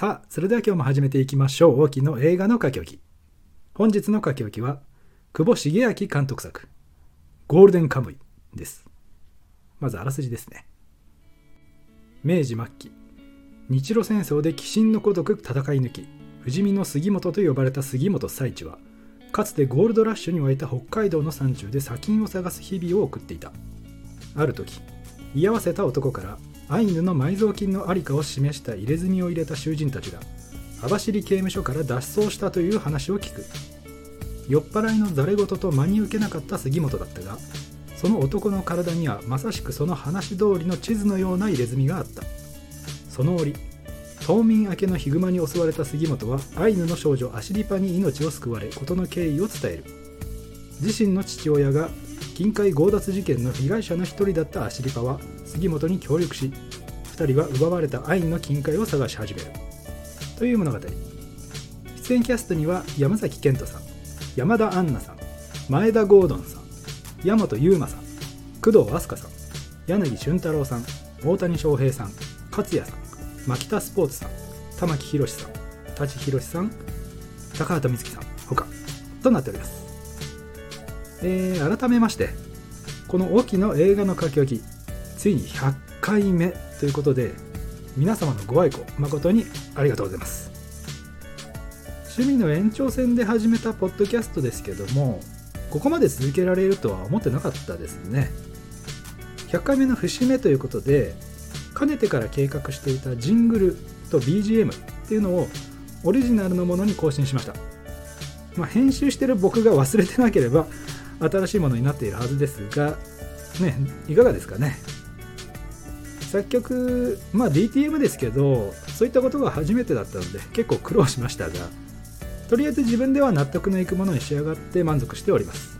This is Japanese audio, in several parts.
さあ、それでは今日も始めていきましょう。大きの映画の書き置き。本日の書き置きは、久保茂明監督作、ゴールデンカムイです。まずあらすじですね。明治末期、日露戦争で鬼神のごとく戦い抜き、不死身の杉本と呼ばれた杉本最地は、かつてゴールドラッシュに沸いた北海道の山中で砂金を探す日々を送っていた。ある時、居合わせた男からアイヌの埋蔵金の在りかを示した入れ墨を入れた囚人たちが網走刑務所から脱走したという話を聞く。酔っ払いのざれ言と真に受けなかった杉本だったがその男の体にはまさしくその話通りの地図のような入れ墨があった。その折冬眠明けのヒグマに襲われた杉本はアイヌの少女アシリパに命を救われ事の経緯を伝える。自身の父親が近海強奪事件の被害者の一人だったアシリパは杉本に協力し2人は奪われたアインの金塊を探し始める。という物語。出演キャストには山崎賢人さん山田杏奈さん前田ゴードンさん大和優馬さん工藤飛鳥さん柳俊太郎さん大谷翔平さん勝也さん牧田スポーツさん玉木宏さん舘ひろしさん高畑充希さん他となっております。えー、改めましてこの沖の映画の書き置きついに100回目ということで皆様のご愛顧誠にありがとうございます。趣味の延長線で始めたポッドキャストですけどもここまで続けられるとは思ってなかったですね。100回目の節目ということでかねてから計画していたジングルと BGM っていうのをオリジナルのものに更新しました、まあ、編集してる僕が忘れてなければ新しいものになっているはずですが、ね、いかがですかね？作曲、まあ DTM ですけど、そういったことが初めてだったので結構苦労しましたが、とりあえず自分では納得のいくものに仕上がって満足しております。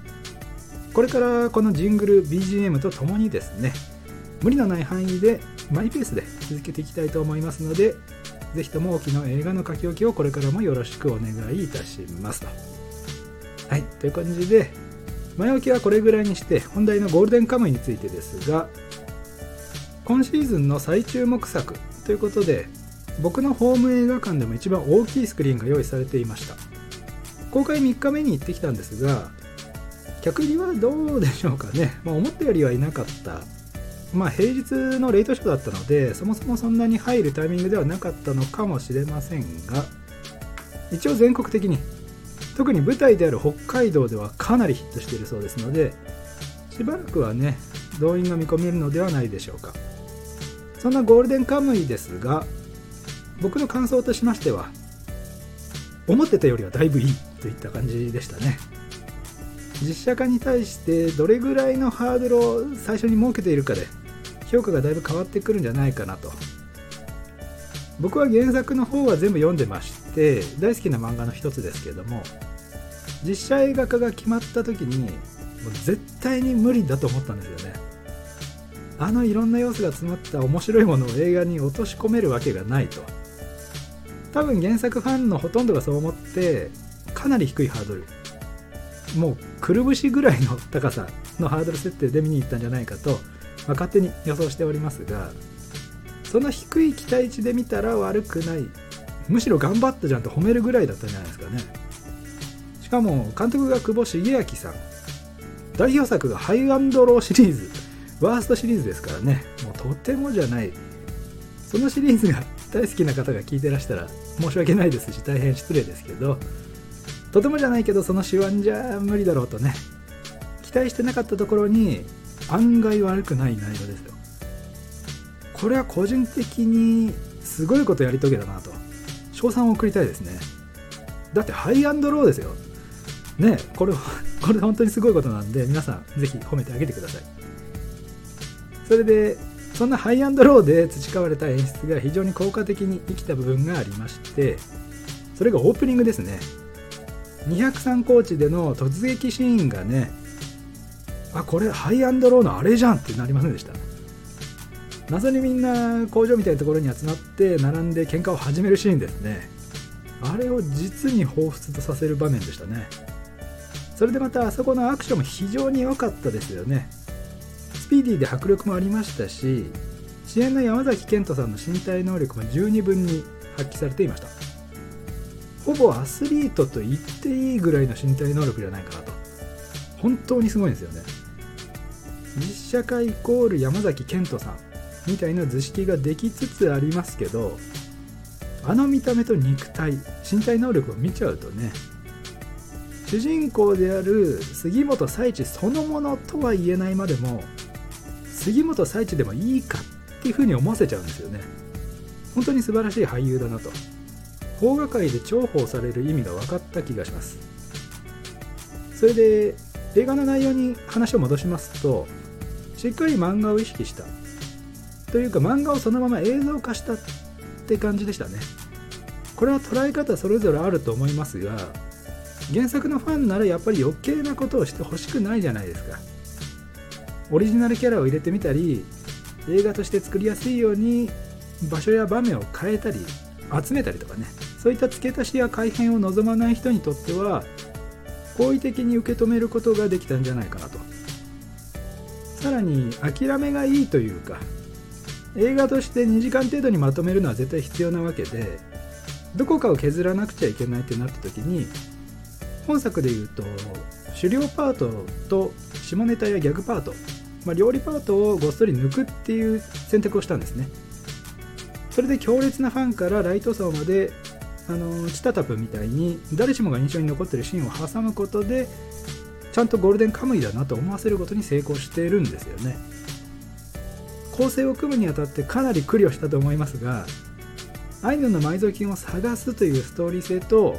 これからこのジングル、BGM とともにですね、無理のない範囲でマイペースで続けていきたいと思いますので、ぜひとも大きな映画の書き置きをこれからもよろしくお願いいたしますと。はい、という感じで、前置きはこれぐらいにして本題のゴールデンカムイについてですが今シーズンの最注目作ということで僕のホーム映画館でも一番大きいスクリーンが用意されていました。公開3日目に行ってきたんですが客入りはどうでしょうかね、まあ、思ったよりはいなかった。まあ平日のレイトショーだったのでそもそもそんなに入るタイミングではなかったのかもしれませんが一応全国的に特に舞台である北海道ではかなりヒットしているそうですのでしばらくはね動員が見込めるのではないでしょうか。そんなゴールデンカムイですが僕の感想としましては思ってたよりはだいぶいいといった感じでしたね。実写化に対してどれぐらいのハードルを最初に設けているかで評価がだいぶ変わってくるんじゃないかなと。僕は原作の方は全部読んでまして大好きな漫画の一つですけども実写映画化が決まった時にもう絶対に無理だと思ったんですよね。あのいろんな要素が詰まった面白いものを映画に落とし込めるわけがないと。多分原作ファンのほとんどがそう思ってかなり低いハードル。もうくるぶしぐらいの高さのハードル設定で見に行ったんじゃないかと、まあ、勝手に予想しておりますがその低い期待値で見たら悪くない。むしろ頑張ったじゃんと褒めるぐらいだったんじゃないですかね。しかも監督が久保茂明さん。代表作がハイアンドローシリーズ。ワーストシリーズですからね。もうとてもじゃない。そのシリーズが大好きな方が聞いてらしたら申し訳ないですし大変失礼ですけど。とてもじゃないけどその手腕じゃ無理だろうとね。期待してなかったところに案外悪くない内容ですよこれは個人的にすごいことやり遂げたなと。賞賛を送りたいですね。だってハイアンドローですよ。ねこれ これ本当にすごいことなんで皆さんぜひ褒めてあげてください。それでそんなハイアンドローで培われた演出が非常に効果的に生きた部分がありましてそれがオープニングですね。203コーチでの突撃シーンがねあこれハイアンドローのあれじゃんってなりませんでした。謎にみんな工場みたいなところに集まって並んで喧嘩を始めるシーンですね。あれを実に彷彿とさせる場面でしたね。それでまたあそこのアクションも非常に良かったですよね。スピーディーで迫力もありましたし主演の山崎賢人さんの身体能力も十二分に発揮されていました。ほぼアスリートと言っていいぐらいの身体能力じゃないかなと。本当にすごいんですよね。実写化イコール山崎賢人さんみたいな図式ができつつありますけどあの見た目と肉体身体能力を見ちゃうとね主人公である杉本彩一そのものとは言えないまでも杉本彩一でもいいかっていうふうに思わせちゃうんですよね。本当に素晴らしい俳優だなと。邦画界で重宝される意味が分かった気がします。それで映画の内容に話を戻しますとしっかり漫画を意識した。というか漫画をそのまま映像化したって感じでしたね。これは捉え方それぞれあると思いますが原作のファンならやっぱり余計なことをしてほしくないじゃないですか。オリジナルキャラを入れてみたり映画として作りやすいように場所や場面を変えたり集めたりとかね。そういった付け足しや改変を望まない人にとっては好意的に受け止めることができたんじゃないかなと。さらに諦めがいいというか映画として2時間程度にまとめるのは絶対必要なわけでどこかを削らなくちゃいけないってなった時に本作でいうと狩猟パートと下ネタやギャグパート、まあ、料理パートをごっそり抜くっていう選択をしたんですね。それで強烈なファンからライト層まであのチタタプみたいに誰しもが印象に残ってるシーンを挟むことでちゃんとゴールデンカムイだなと思わせることに成功しているんですよね。構成を組むにあたってかなり苦慮したと思いますがアイヌの埋蔵金を探すというストーリー性と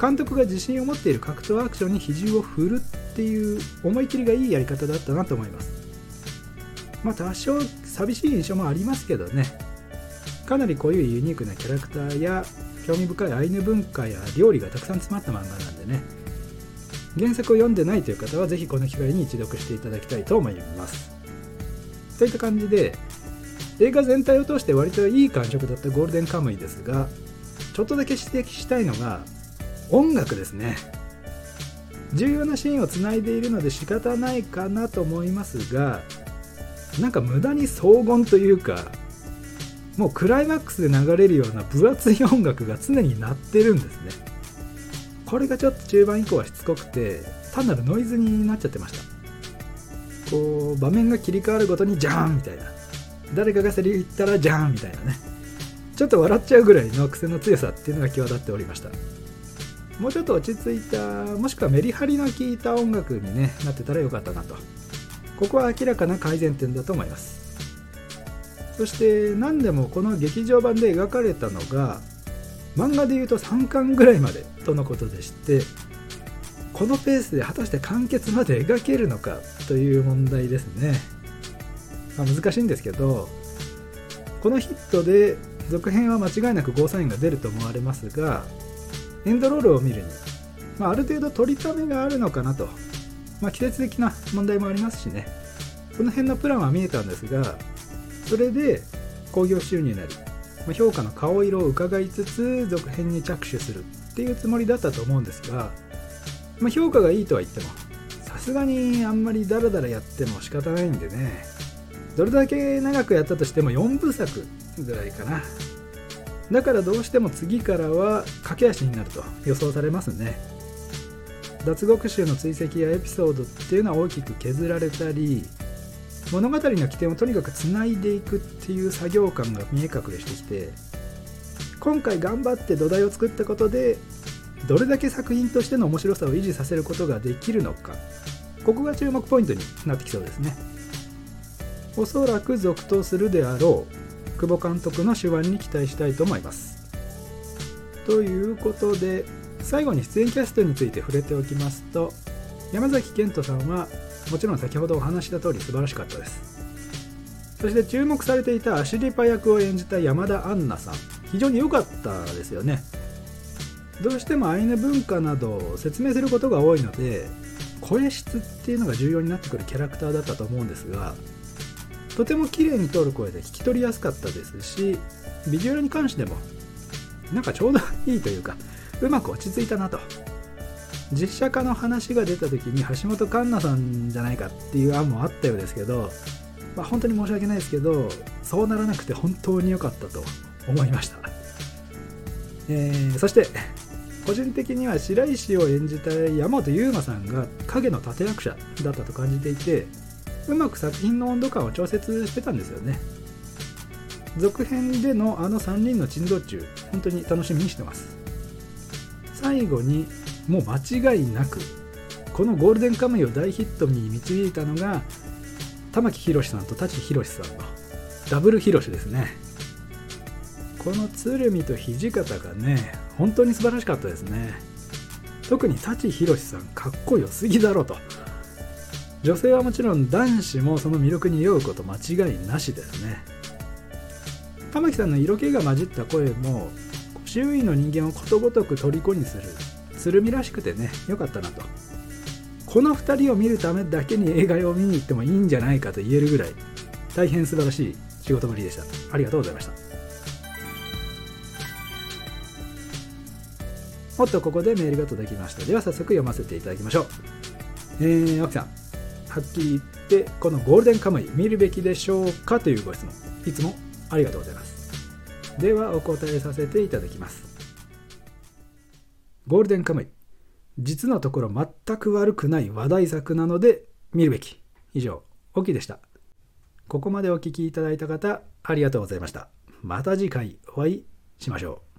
監督が自信を持っている格闘アクションに比重を振るっていう思い切りがいいやり方だったなと思います。まあ多少寂しい印象もありますけどね。かなりこういうユニークなキャラクターや興味深いアイヌ文化や料理がたくさん詰まった漫画なんでね。原作を読んでないという方はぜひこの機会に一読していただきたいと思います。といった感じで映画全体を通して割といい感触だったゴールデンカムイですがちょっとだけ指摘したいのが音楽ですね。重要なシーンをつないでいるので仕方ないかなと思いますがなんか無駄に荘厳というかもうクライマックスで流れるような分厚い音楽が常に鳴ってるんですね。これがちょっと中盤以降はしつこくて単なるノイズになっちゃってました。こう場面が切り替わるごとにジャーンみたいな。誰かがセリフ言ったらジャーンみたいなね。ちょっと笑っちゃうぐらいの癖の強さっていうのが際立っておりました。もうちょっと落ち着いたもしくはメリハリの効いた音楽に、ね、なってたらよかったなと。ここは明らかな改善点だと思います。そして何でもこの劇場版で描かれたのが漫画でいうと3巻ぐらいまでとのことでしてこのペースで果たして完結まで描けるのかという問題ですね、まあ、難しいんですけどこのヒットで続編は間違いなくゴーサインが出ると思われますがエンドロールを見るに、まあ、ある程度取りためがあるのかなと、まあ、季節的な問題もありますしね。その辺のプランは見えたんですがそれで興行収入になり、まあ、評価の顔色を伺いつつ続編に着手するっていうつもりだったと思うんですが、まあ、評価がいいとは言ってもさすがにあんまりダラダラやっても仕方ないんでねどれだけ長くやったとしても4部作ぐらいかな。だからどうしても次からは駆け足になると予想されますね。脱獄衆の追跡やエピソードっていうのは大きく削られたり物語の起点をとにかくつないでいくっていう作業感が見え隠れしてきて今回頑張って土台を作ったことでどれだけ作品としての面白さを維持させることができるのかここが注目ポイントになってきそうですね。おそらく続投するであろう久保監督の手腕に期待したいと思います。ということで最後に出演キャストについて触れておきますと山崎賢人さんはもちろん先ほどお話した通り素晴らしかったですそして注目されていたアシリパ役を演じた山田杏奈さん非常に良かったですよねどうしてもアイヌ文化などを説明することが多いので声質っていうのが重要になってくるキャラクターだったと思うんですがとても綺麗に通る声で聞き取りやすかったですしビジュアルに関してもなんかちょうどいいというかうまく落ち着いたなと。実写化の話が出た時に橋本環奈さんじゃないかっていう案もあったようですけど、まあ、本当に申し訳ないですけどそうならなくて本当に良かったと思いました。えーそして個人的には白石を演じた山本優馬さんが影の立役者だったと感じていてうまく作品の温度感を調節してたんですよね。続編でのあの3人の珍道中本当に楽しみにしてます。最後にもう間違いなくこのゴールデンカムイを大ヒットに導いたのが玉木宏さんと舘ひろしさんのダブルヒロシですね。この鶴見と土方がね本当に素晴らしかったですね。特に舘ひろしさんかっこよすぎだろと。女性はもちろん男子もその魅力に酔うこと間違いなしですね。玉木さんの色気が混じった声も周囲の人間をことごとく虜にする鶴見らしくてね良かったなと。この2人を見るためだけに映画を見に行ってもいいんじゃないかと言えるぐらい大変素晴らしい仕事ぶりでした。ありがとうございました。おっとここでメールが届きました。では早速読ませていただきましょう。えー、青木さん。はっきり言ってこのゴールデンカムイ見るべきでしょうかというご質問。いつもありがとうございます。ではお答えさせていただきます。ゴールデンカムイ。実のところ全く悪くない話題作なので見るべき。以上オキでした。ここまでお聞きいただいた方ありがとうございました。また次回お会いしましょう。